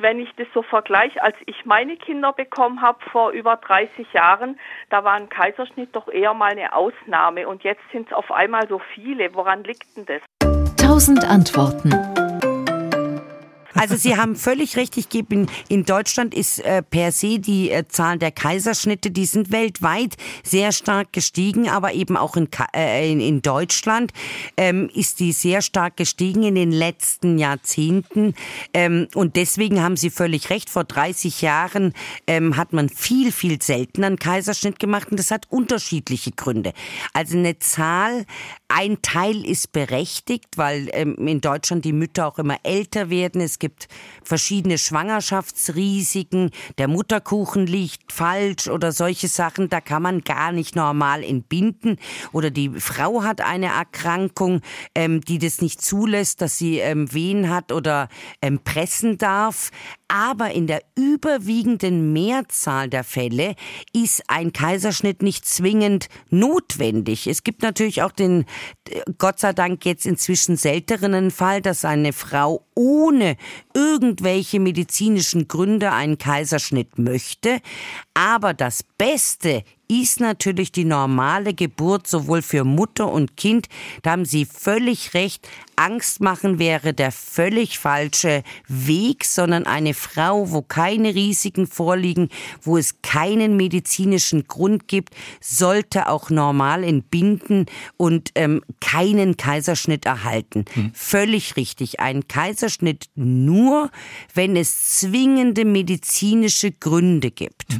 Wenn ich das so vergleiche, als ich meine Kinder bekommen habe vor über 30 Jahren, da war ein Kaiserschnitt doch eher mal eine Ausnahme und jetzt sind es auf einmal so viele. Woran liegt denn das? Tausend Antworten. Also Sie haben völlig recht. Ich gebe in, in Deutschland ist äh, per se die äh, Zahl der Kaiserschnitte, die sind weltweit sehr stark gestiegen, aber eben auch in, äh, in, in Deutschland ähm, ist die sehr stark gestiegen in den letzten Jahrzehnten. Ähm, und deswegen haben Sie völlig recht. Vor 30 Jahren ähm, hat man viel, viel seltener einen Kaiserschnitt gemacht und das hat unterschiedliche Gründe. Also eine Zahl, ein Teil ist berechtigt, weil ähm, in Deutschland die Mütter auch immer älter werden. Es gibt verschiedene Schwangerschaftsrisiken, der Mutterkuchen liegt falsch oder solche Sachen, da kann man gar nicht normal entbinden. Oder die Frau hat eine Erkrankung, ähm, die das nicht zulässt, dass sie ähm, Wehen hat oder ähm, pressen darf. Aber in der überwiegenden Mehrzahl der Fälle ist ein Kaiserschnitt nicht zwingend notwendig. Es gibt natürlich auch den, Gott sei Dank jetzt inzwischen seltenen Fall, dass eine Frau ohne irgendwelche medizinischen Gründe einen Kaiserschnitt möchte. Aber das Beste ist natürlich die normale Geburt sowohl für Mutter und Kind. Da haben Sie völlig recht. Angst machen wäre der völlig falsche Weg, sondern eine Frau, wo keine Risiken vorliegen, wo es keinen medizinischen Grund gibt, sollte auch normal entbinden und ähm, keinen Kaiserschnitt erhalten. Hm. Völlig richtig. Ein Kaiserschnitt nur, wenn es zwingende medizinische Gründe gibt.